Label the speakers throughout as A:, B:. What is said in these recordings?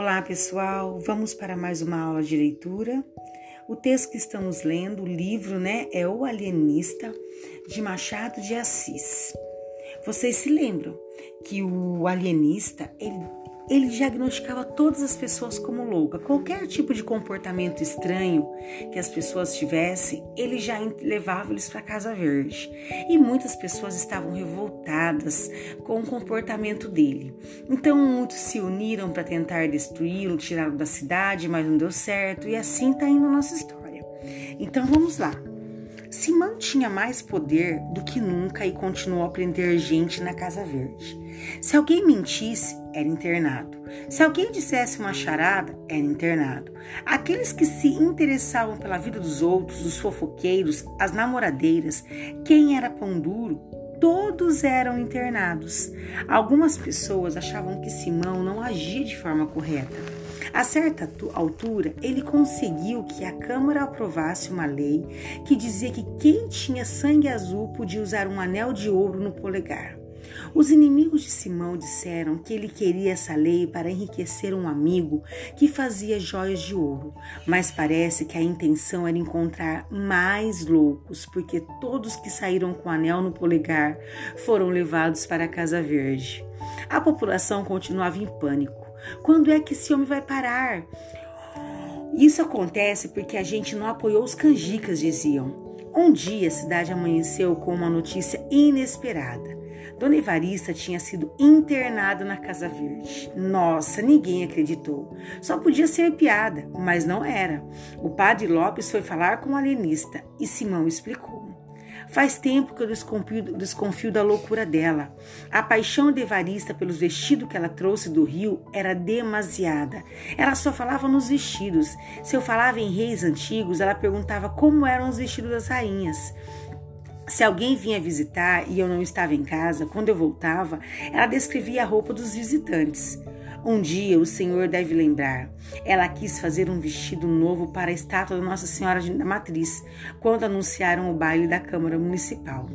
A: Olá, pessoal. Vamos para mais uma aula de leitura. O texto que estamos lendo, o livro, né, é O Alienista de Machado de Assis. Vocês se lembram que o alienista, ele ele diagnosticava todas as pessoas como louca. Qualquer tipo de comportamento estranho que as pessoas tivessem, ele já levava eles para Casa Verde. E muitas pessoas estavam revoltadas com o comportamento dele. Então muitos se uniram para tentar destruí-lo, tirá-lo da cidade, mas não deu certo. E assim está indo a nossa história. Então vamos lá. Simão tinha mais poder do que nunca e continuou a prender gente na Casa Verde. Se alguém mentisse, era internado. Se alguém dissesse uma charada, era internado. Aqueles que se interessavam pela vida dos outros, os fofoqueiros, as namoradeiras, quem era pão duro, todos eram internados. Algumas pessoas achavam que Simão não agia de forma correta. A certa altura, ele conseguiu que a Câmara aprovasse uma lei que dizia que quem tinha sangue azul podia usar um anel de ouro no polegar. Os inimigos de Simão disseram que ele queria essa lei para enriquecer um amigo que fazia joias de ouro, mas parece que a intenção era encontrar mais loucos, porque todos que saíram com anel no polegar foram levados para a Casa Verde. A população continuava em pânico. Quando é que esse homem vai parar? Isso acontece porque a gente não apoiou os canjicas, diziam. Um dia a cidade amanheceu com uma notícia inesperada. Dona Evarista tinha sido internada na Casa Verde. Nossa, ninguém acreditou. Só podia ser piada, mas não era. O padre Lopes foi falar com o alienista e Simão explicou. Faz tempo que eu desconfio, desconfio da loucura dela. A paixão de Evarista pelos vestidos que ela trouxe do Rio era demasiada. Ela só falava nos vestidos. Se eu falava em reis antigos, ela perguntava como eram os vestidos das rainhas. Se alguém vinha visitar e eu não estava em casa, quando eu voltava, ela descrevia a roupa dos visitantes. Um dia o Senhor deve lembrar. Ela quis fazer um vestido novo para a estátua da Nossa Senhora da Matriz, quando anunciaram o baile da Câmara Municipal.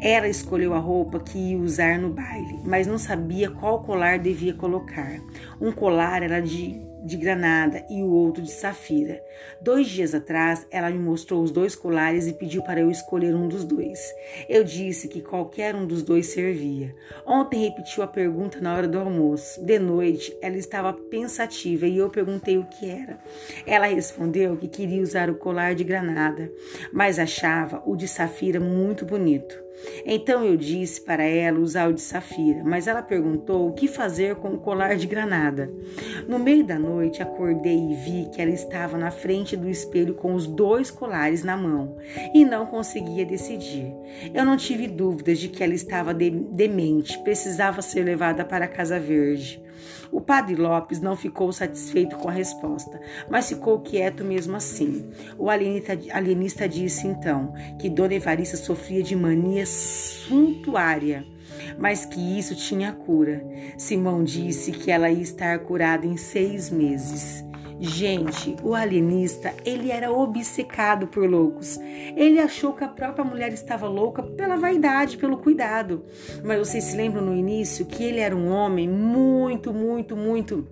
A: Ela escolheu a roupa que ia usar no baile, mas não sabia qual colar devia colocar. Um colar era de de granada e o outro de safira. Dois dias atrás, ela me mostrou os dois colares e pediu para eu escolher um dos dois. Eu disse que qualquer um dos dois servia. Ontem repetiu a pergunta na hora do almoço. De noite, ela estava pensativa e eu perguntei o que era. Ela respondeu que queria usar o colar de granada, mas achava o de safira muito bonito. Então eu disse para ela usar o de safira, mas ela perguntou o que fazer com o colar de granada. No meio da noite acordei e vi que ela estava na frente do espelho com os dois colares na mão e não conseguia decidir. Eu não tive dúvidas de que ela estava demente, precisava ser levada para a Casa Verde. O padre Lopes não ficou satisfeito com a resposta, mas ficou quieto mesmo assim. O alienista, alienista disse então que Dona Evarista sofria de mania suntuária, mas que isso tinha cura. Simão disse que ela ia estar curada em seis meses. Gente, o alienista, ele era obcecado por loucos. Ele achou que a própria mulher estava louca pela vaidade, pelo cuidado. Mas vocês se lembram no início que ele era um homem muito, muito, muito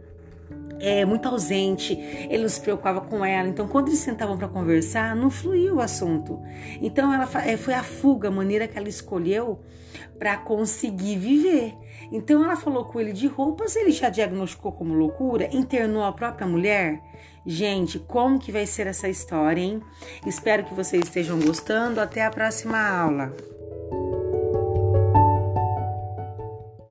A: é, muito ausente, ele não se preocupava com ela. Então, quando eles sentavam para conversar, não fluía o assunto. Então, ela é, foi a fuga, a maneira que ela escolheu para conseguir viver. Então, ela falou com ele de roupas, ele já diagnosticou como loucura, internou a própria mulher. Gente, como que vai ser essa história, hein? Espero que vocês estejam gostando. Até a próxima aula.